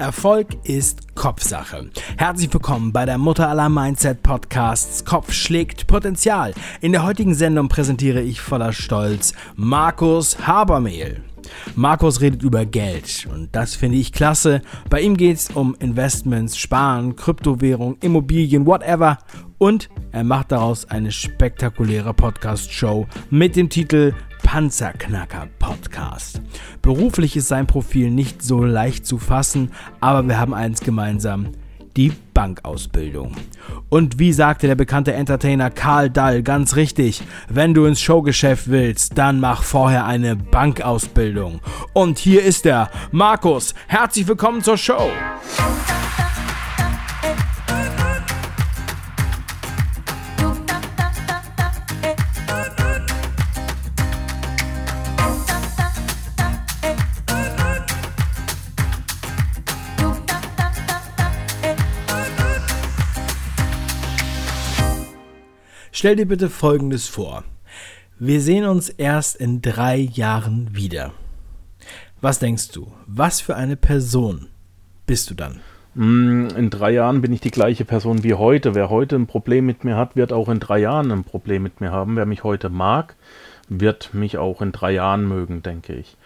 Erfolg ist Kopfsache. Herzlich willkommen bei der Mutter aller Mindset Podcasts Kopf schlägt Potenzial. In der heutigen Sendung präsentiere ich voller Stolz Markus Habermehl. Markus redet über Geld und das finde ich klasse. Bei ihm geht es um Investments, Sparen, Kryptowährung, Immobilien, whatever. Und er macht daraus eine spektakuläre Podcast-Show mit dem Titel Panzerknacker Podcast. Beruflich ist sein Profil nicht so leicht zu fassen, aber wir haben eins gemeinsam, die Bankausbildung. Und wie sagte der bekannte Entertainer Karl Dall ganz richtig, wenn du ins Showgeschäft willst, dann mach vorher eine Bankausbildung. Und hier ist er, Markus, herzlich willkommen zur Show. Stell dir bitte Folgendes vor. Wir sehen uns erst in drei Jahren wieder. Was denkst du? Was für eine Person bist du dann? Mm, in drei Jahren bin ich die gleiche Person wie heute. Wer heute ein Problem mit mir hat, wird auch in drei Jahren ein Problem mit mir haben. Wer mich heute mag, wird mich auch in drei Jahren mögen, denke ich.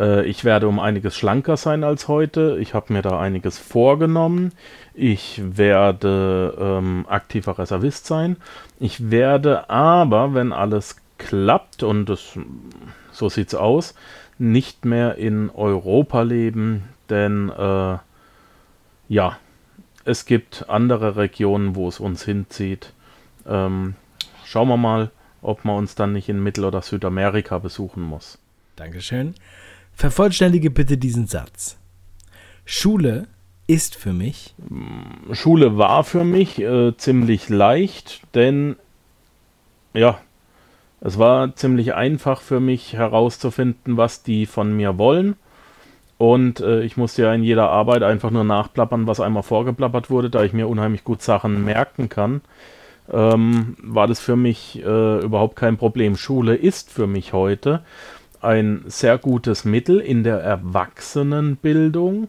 Äh, ich werde um einiges schlanker sein als heute. Ich habe mir da einiges vorgenommen. Ich werde ähm, aktiver Reservist sein. Ich werde aber, wenn alles klappt, und das, so es aus, nicht mehr in Europa leben, denn äh, ja, es gibt andere Regionen, wo es uns hinzieht. Ähm, schauen wir mal, ob man uns dann nicht in Mittel- oder Südamerika besuchen muss. Dankeschön. Vervollständige bitte diesen Satz. Schule ist für mich? Schule war für mich äh, ziemlich leicht, denn ja, es war ziemlich einfach für mich herauszufinden, was die von mir wollen. Und äh, ich musste ja in jeder Arbeit einfach nur nachplappern, was einmal vorgeplappert wurde, da ich mir unheimlich gut Sachen merken kann. Ähm, war das für mich äh, überhaupt kein Problem. Schule ist für mich heute ein sehr gutes Mittel in der Erwachsenenbildung,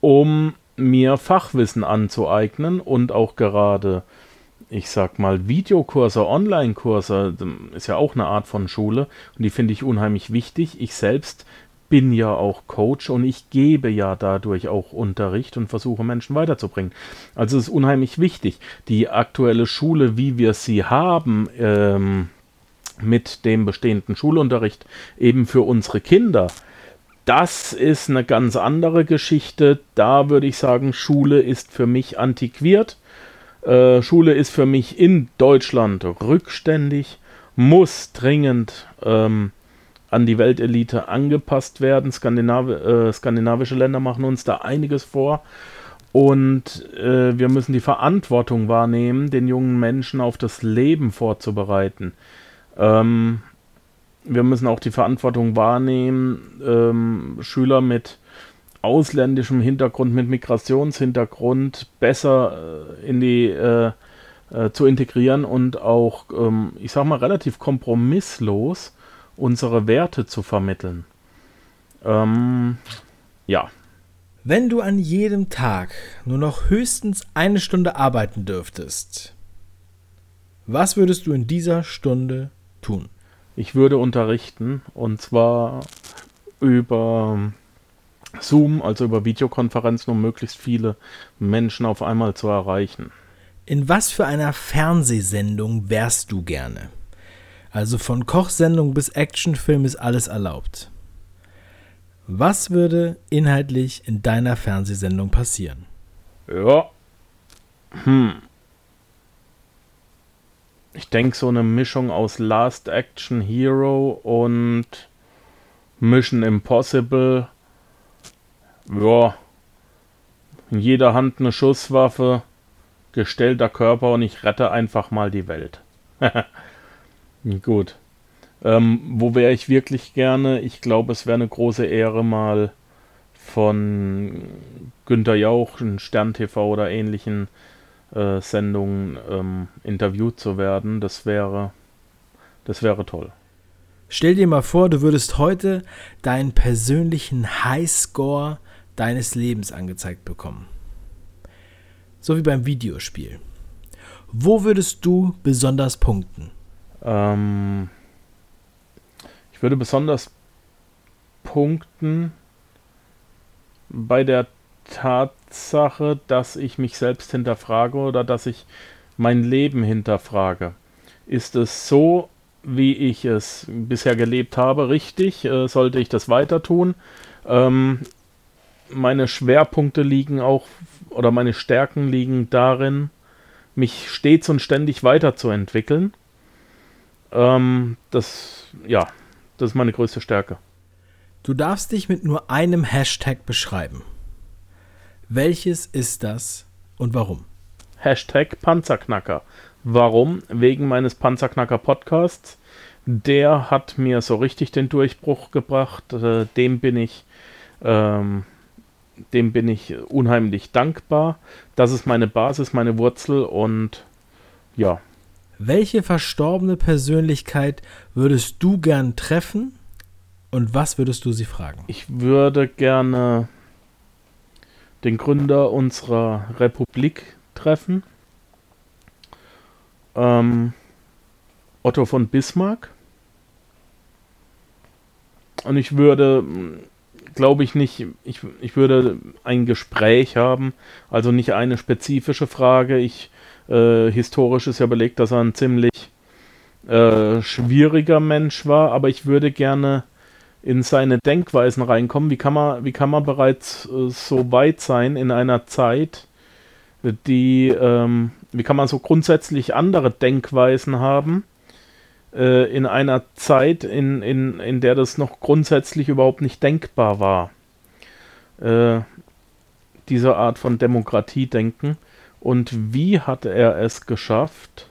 um mir Fachwissen anzueignen und auch gerade, ich sag mal, Videokurse, Online-Kurse, ist ja auch eine Art von Schule und die finde ich unheimlich wichtig. Ich selbst bin ja auch Coach und ich gebe ja dadurch auch Unterricht und versuche Menschen weiterzubringen. Also es ist unheimlich wichtig. Die aktuelle Schule, wie wir sie haben, ähm, mit dem bestehenden Schulunterricht eben für unsere Kinder. Das ist eine ganz andere Geschichte. Da würde ich sagen, Schule ist für mich antiquiert. Äh, Schule ist für mich in Deutschland rückständig, muss dringend ähm, an die Weltelite angepasst werden. Skandinav äh, skandinavische Länder machen uns da einiges vor. Und äh, wir müssen die Verantwortung wahrnehmen, den jungen Menschen auf das Leben vorzubereiten. Ähm, wir müssen auch die Verantwortung wahrnehmen, ähm, Schüler mit ausländischem Hintergrund, mit Migrationshintergrund besser äh, in die äh, äh, zu integrieren und auch, ähm, ich sag mal, relativ kompromisslos unsere Werte zu vermitteln. Ähm, ja. Wenn du an jedem Tag nur noch höchstens eine Stunde arbeiten dürftest, was würdest du in dieser Stunde tun? Ich würde unterrichten und zwar über Zoom, also über Videokonferenzen, um möglichst viele Menschen auf einmal zu erreichen. In was für einer Fernsehsendung wärst du gerne? Also von Kochsendung bis Actionfilm ist alles erlaubt. Was würde inhaltlich in deiner Fernsehsendung passieren? Ja. Hm ich denke, so eine Mischung aus Last Action Hero und Mission Impossible. Ja, in jeder Hand eine Schusswaffe, gestellter Körper und ich rette einfach mal die Welt. Gut. Ähm, wo wäre ich wirklich gerne? Ich glaube, es wäre eine große Ehre, mal von Günter Jauch, Stern TV oder ähnlichen äh, Sendungen ähm, interviewt zu werden. Das wäre, das wäre toll. Stell dir mal vor, du würdest heute deinen persönlichen Highscore deines Lebens angezeigt bekommen. So wie beim Videospiel. Wo würdest du besonders punkten? Ähm, ich würde besonders punkten bei der Tatsache, dass ich mich selbst hinterfrage oder dass ich mein Leben hinterfrage. Ist es so, wie ich es bisher gelebt habe, richtig? Äh, sollte ich das weiter tun? Ähm, meine Schwerpunkte liegen auch oder meine Stärken liegen darin, mich stets und ständig weiterzuentwickeln. Ähm, das, ja, das ist meine größte Stärke. Du darfst dich mit nur einem Hashtag beschreiben. Welches ist das und warum? Hashtag Panzerknacker. Warum? Wegen meines Panzerknacker Podcasts. Der hat mir so richtig den Durchbruch gebracht. Äh, dem bin ich, ähm, dem bin ich unheimlich dankbar. Das ist meine Basis, meine Wurzel und ja. Welche verstorbene Persönlichkeit würdest du gern treffen und was würdest du sie fragen? Ich würde gerne den Gründer unserer Republik treffen. Ähm, Otto von Bismarck. Und ich würde, glaube ich nicht, ich, ich würde ein Gespräch haben, also nicht eine spezifische Frage. Ich, äh, historisch ist ja belegt, dass er ein ziemlich äh, schwieriger Mensch war, aber ich würde gerne in seine Denkweisen reinkommen. Wie kann man, wie kann man bereits äh, so weit sein in einer Zeit, die, ähm, wie kann man so grundsätzlich andere Denkweisen haben äh, in einer Zeit, in, in, in der das noch grundsätzlich überhaupt nicht denkbar war. Äh, diese Art von Demokratie-Denken. Und wie hat er es geschafft,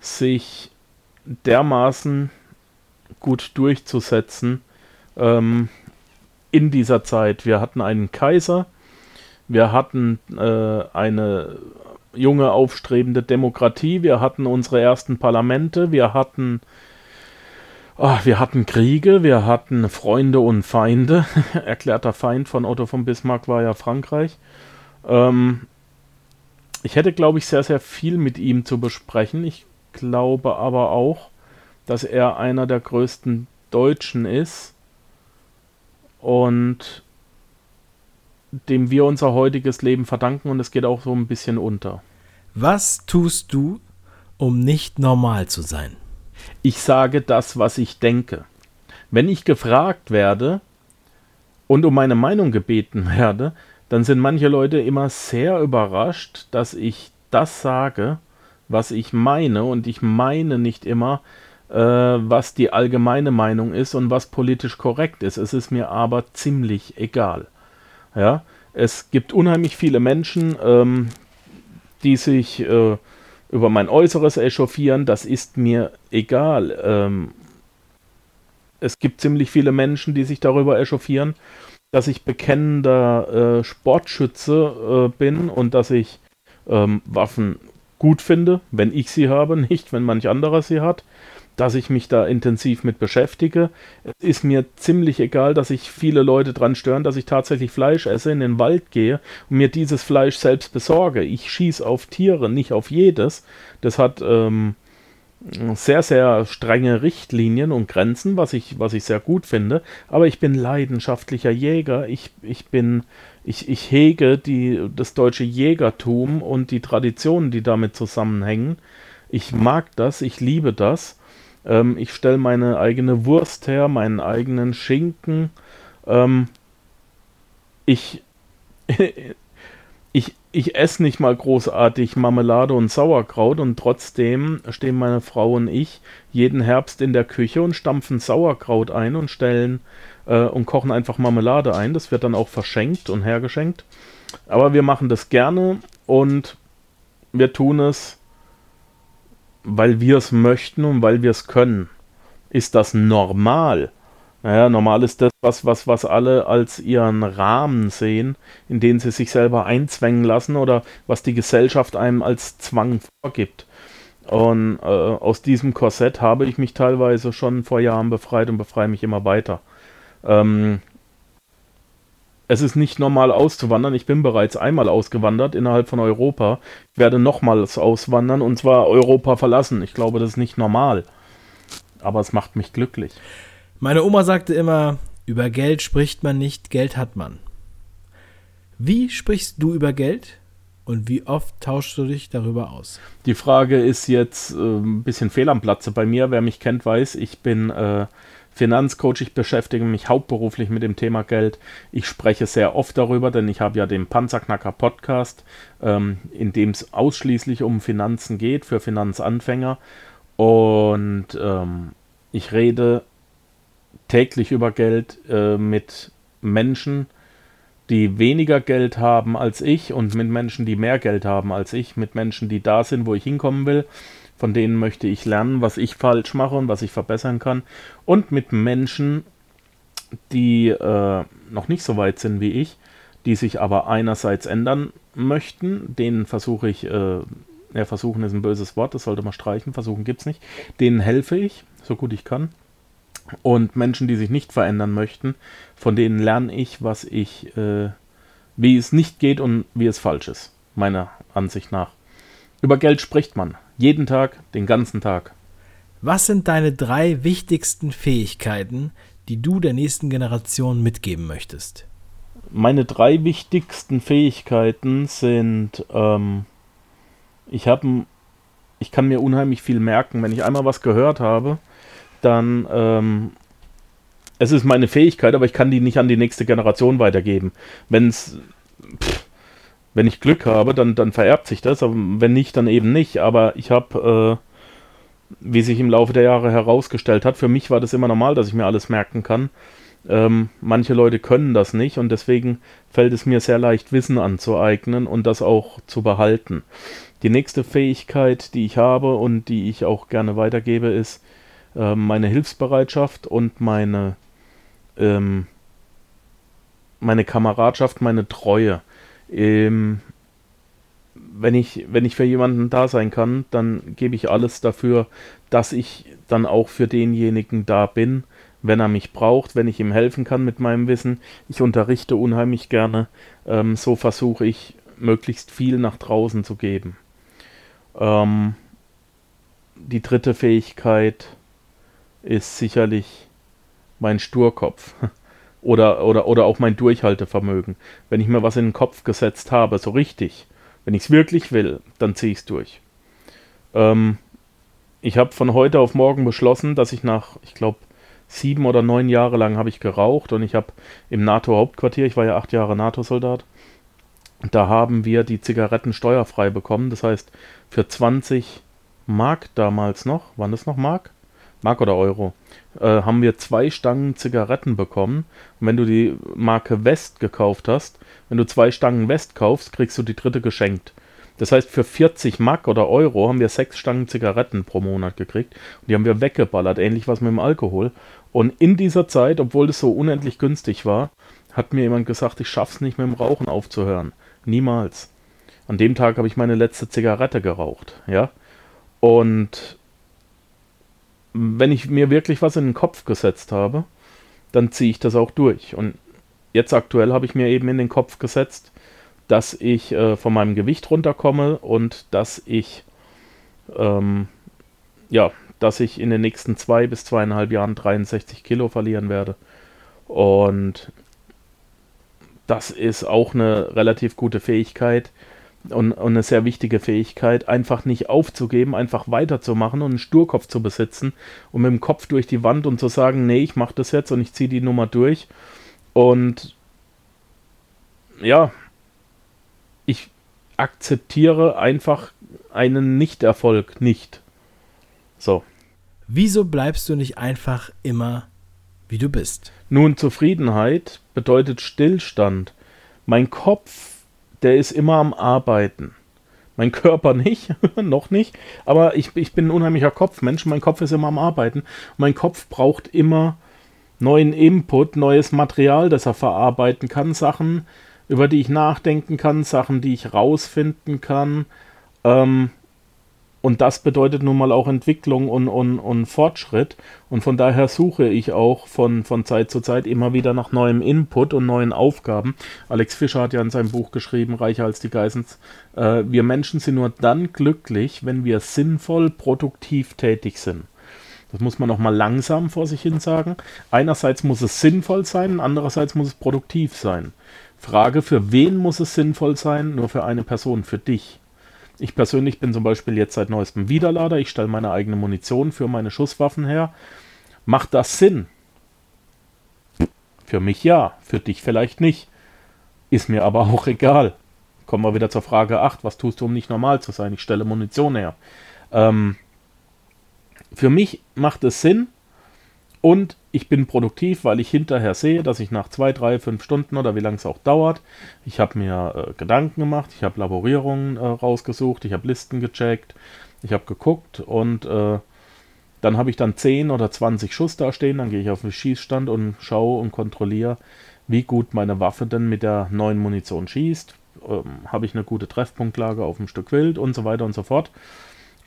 sich dermaßen gut durchzusetzen ähm, in dieser Zeit. Wir hatten einen Kaiser, wir hatten äh, eine junge aufstrebende Demokratie, wir hatten unsere ersten Parlamente, wir hatten oh, wir hatten Kriege, wir hatten Freunde und Feinde. Erklärter Feind von Otto von Bismarck war ja Frankreich. Ähm, ich hätte, glaube ich, sehr, sehr viel mit ihm zu besprechen. Ich glaube aber auch, dass er einer der größten Deutschen ist und dem wir unser heutiges Leben verdanken und es geht auch so ein bisschen unter. Was tust du, um nicht normal zu sein? Ich sage das, was ich denke. Wenn ich gefragt werde und um meine Meinung gebeten werde, dann sind manche Leute immer sehr überrascht, dass ich das sage, was ich meine und ich meine nicht immer, was die allgemeine Meinung ist und was politisch korrekt ist. Es ist mir aber ziemlich egal. Ja, es gibt unheimlich viele Menschen, ähm, die sich äh, über mein Äußeres echauffieren. Das ist mir egal. Ähm, es gibt ziemlich viele Menschen, die sich darüber echauffieren, dass ich bekennender äh, Sportschütze äh, bin und dass ich ähm, Waffen gut finde, wenn ich sie habe, nicht wenn manch anderer sie hat dass ich mich da intensiv mit beschäftige. Es ist mir ziemlich egal, dass sich viele Leute dran stören, dass ich tatsächlich Fleisch esse, in den Wald gehe und mir dieses Fleisch selbst besorge. Ich schieße auf Tiere, nicht auf jedes. Das hat ähm, sehr, sehr strenge Richtlinien und Grenzen, was ich, was ich sehr gut finde. Aber ich bin leidenschaftlicher Jäger. Ich, ich bin, ich, ich hege die, das deutsche Jägertum und die Traditionen, die damit zusammenhängen. Ich mag das, ich liebe das. Ähm, ich stelle meine eigene Wurst her, meinen eigenen Schinken. Ähm, ich, ich, ich esse nicht mal großartig Marmelade und Sauerkraut und trotzdem stehen meine Frau und ich jeden Herbst in der Küche und stampfen Sauerkraut ein und stellen äh, und kochen einfach Marmelade ein. Das wird dann auch verschenkt und hergeschenkt. Aber wir machen das gerne und wir tun es weil wir es möchten und weil wir es können. Ist das normal? Naja, normal ist das, was, was, was alle als ihren Rahmen sehen, in den sie sich selber einzwängen lassen oder was die Gesellschaft einem als Zwang vorgibt. Und äh, aus diesem Korsett habe ich mich teilweise schon vor Jahren befreit und befreie mich immer weiter. Ähm, es ist nicht normal auszuwandern. Ich bin bereits einmal ausgewandert innerhalb von Europa. Ich werde nochmals auswandern und zwar Europa verlassen. Ich glaube, das ist nicht normal. Aber es macht mich glücklich. Meine Oma sagte immer, über Geld spricht man nicht, Geld hat man. Wie sprichst du über Geld und wie oft tauschst du dich darüber aus? Die Frage ist jetzt äh, ein bisschen fehl am Platze bei mir. Wer mich kennt, weiß, ich bin äh, Finanzcoach. Ich beschäftige mich hauptberuflich mit dem Thema Geld. Ich spreche sehr oft darüber, denn ich habe ja den Panzerknacker Podcast, ähm, in dem es ausschließlich um Finanzen geht für Finanzanfänger. Und ähm, ich rede täglich über Geld äh, mit Menschen, die weniger Geld haben als ich und mit Menschen, die mehr Geld haben als ich, mit Menschen, die da sind, wo ich hinkommen will von denen möchte ich lernen, was ich falsch mache und was ich verbessern kann. Und mit Menschen, die äh, noch nicht so weit sind wie ich, die sich aber einerseits ändern möchten, denen versuche ich, äh, ja, versuchen ist ein böses Wort, das sollte man streichen, versuchen gibt es nicht, denen helfe ich, so gut ich kann. Und Menschen, die sich nicht verändern möchten, von denen lerne ich, was ich, äh, wie es nicht geht und wie es falsch ist, meiner Ansicht nach. Über Geld spricht man. Jeden Tag, den ganzen Tag. Was sind deine drei wichtigsten Fähigkeiten, die du der nächsten Generation mitgeben möchtest? Meine drei wichtigsten Fähigkeiten sind, ähm, ich habe, ich kann mir unheimlich viel merken. Wenn ich einmal was gehört habe, dann, ähm, es ist meine Fähigkeit, aber ich kann die nicht an die nächste Generation weitergeben. Wenn es, wenn ich Glück habe, dann, dann vererbt sich das, aber wenn nicht, dann eben nicht. Aber ich habe, äh, wie sich im Laufe der Jahre herausgestellt hat, für mich war das immer normal, dass ich mir alles merken kann. Ähm, manche Leute können das nicht und deswegen fällt es mir sehr leicht, Wissen anzueignen und das auch zu behalten. Die nächste Fähigkeit, die ich habe und die ich auch gerne weitergebe, ist äh, meine Hilfsbereitschaft und meine, ähm, meine Kameradschaft, meine Treue ähm, wenn ich, wenn ich für jemanden da sein kann, dann gebe ich alles dafür, dass ich dann auch für denjenigen da bin, wenn er mich braucht, wenn ich ihm helfen kann mit meinem Wissen. Ich unterrichte unheimlich gerne. Ähm, so versuche ich möglichst viel nach draußen zu geben. Ähm, die dritte Fähigkeit ist sicherlich mein Sturkopf. Oder, oder, oder auch mein Durchhaltevermögen. Wenn ich mir was in den Kopf gesetzt habe, so richtig, wenn ich es wirklich will, dann ziehe ich es durch. Ähm, ich habe von heute auf morgen beschlossen, dass ich nach, ich glaube, sieben oder neun Jahre lang habe ich geraucht und ich habe im NATO-Hauptquartier, ich war ja acht Jahre NATO-Soldat, da haben wir die Zigaretten steuerfrei bekommen. Das heißt, für 20 Mark damals noch, waren das noch Mark? Mark oder Euro, äh, haben wir zwei Stangen Zigaretten bekommen. Und wenn du die Marke West gekauft hast, wenn du zwei Stangen West kaufst, kriegst du die dritte geschenkt. Das heißt, für 40 Mark oder Euro haben wir sechs Stangen Zigaretten pro Monat gekriegt. Und die haben wir weggeballert, ähnlich was mit dem Alkohol. Und in dieser Zeit, obwohl das so unendlich günstig war, hat mir jemand gesagt, ich schaff's nicht mit dem Rauchen aufzuhören. Niemals. An dem Tag habe ich meine letzte Zigarette geraucht, ja. Und wenn ich mir wirklich was in den Kopf gesetzt habe, dann ziehe ich das auch durch. Und jetzt aktuell habe ich mir eben in den Kopf gesetzt, dass ich äh, von meinem Gewicht runterkomme und dass ich ähm, ja, dass ich in den nächsten zwei bis zweieinhalb Jahren 63 Kilo verlieren werde. Und das ist auch eine relativ gute Fähigkeit, und, und eine sehr wichtige Fähigkeit, einfach nicht aufzugeben, einfach weiterzumachen und einen Sturkopf zu besitzen und mit dem Kopf durch die Wand und zu sagen, nee, ich mache das jetzt und ich ziehe die Nummer durch. Und ja, ich akzeptiere einfach einen Nichterfolg nicht. So. Wieso bleibst du nicht einfach immer, wie du bist? Nun, Zufriedenheit bedeutet Stillstand. Mein Kopf der ist immer am Arbeiten. Mein Körper nicht, noch nicht, aber ich, ich bin ein unheimlicher Kopfmensch. Mein Kopf ist immer am Arbeiten. Mein Kopf braucht immer neuen Input, neues Material, das er verarbeiten kann, Sachen, über die ich nachdenken kann, Sachen, die ich rausfinden kann. Ähm, und das bedeutet nun mal auch Entwicklung und, und, und Fortschritt. Und von daher suche ich auch von, von Zeit zu Zeit immer wieder nach neuem Input und neuen Aufgaben. Alex Fischer hat ja in seinem Buch geschrieben, Reicher als die Geissens, äh, wir Menschen sind nur dann glücklich, wenn wir sinnvoll, produktiv tätig sind. Das muss man noch mal langsam vor sich hin sagen. Einerseits muss es sinnvoll sein, andererseits muss es produktiv sein. Frage, für wen muss es sinnvoll sein? Nur für eine Person, für dich. Ich persönlich bin zum Beispiel jetzt seit neuestem Widerlader. Ich stelle meine eigene Munition für meine Schusswaffen her. Macht das Sinn? Für mich ja, für dich vielleicht nicht. Ist mir aber auch egal. Kommen wir wieder zur Frage 8. Was tust du, um nicht normal zu sein? Ich stelle Munition her. Ähm, für mich macht es Sinn und ich bin produktiv, weil ich hinterher sehe, dass ich nach zwei, drei, fünf Stunden oder wie lange es auch dauert, ich habe mir äh, Gedanken gemacht, ich habe Laborierungen äh, rausgesucht, ich habe Listen gecheckt, ich habe geguckt und äh, dann habe ich dann 10 oder 20 Schuss da stehen, dann gehe ich auf den Schießstand und schaue und kontrolliere, wie gut meine Waffe denn mit der neuen Munition schießt, ähm, habe ich eine gute Treffpunktlage auf dem Stück Wild und so weiter und so fort.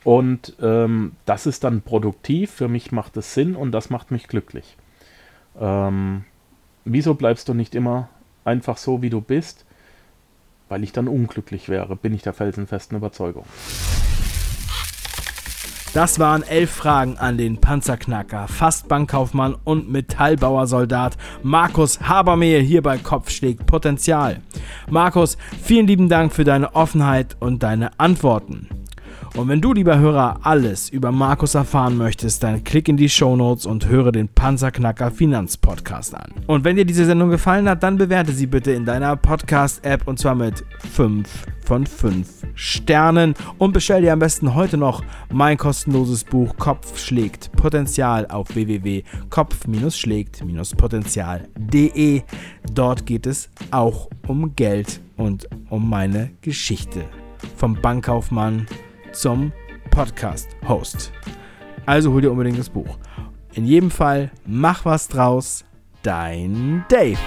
Und ähm, das ist dann produktiv, für mich macht es Sinn und das macht mich glücklich. Ähm, wieso bleibst du nicht immer einfach so, wie du bist? Weil ich dann unglücklich wäre, bin ich der felsenfesten Überzeugung. Das waren elf Fragen an den Panzerknacker, Fastbankkaufmann und Metallbauersoldat Markus Habermehl hier bei Kopfschlägt Potenzial. Markus, vielen lieben Dank für deine Offenheit und deine Antworten. Und wenn du, lieber Hörer, alles über Markus erfahren möchtest, dann klick in die Show Notes und höre den Panzerknacker Finanzpodcast an. Und wenn dir diese Sendung gefallen hat, dann bewerte sie bitte in deiner Podcast-App und zwar mit 5 von 5 Sternen und bestell dir am besten heute noch mein kostenloses Buch Kopf schlägt Potenzial auf www.kopf-schlägt-potenzial.de. Dort geht es auch um Geld und um meine Geschichte. Vom Bankkaufmann zum Podcast-Host. Also hol dir unbedingt das Buch. In jedem Fall, mach was draus. Dein Dave.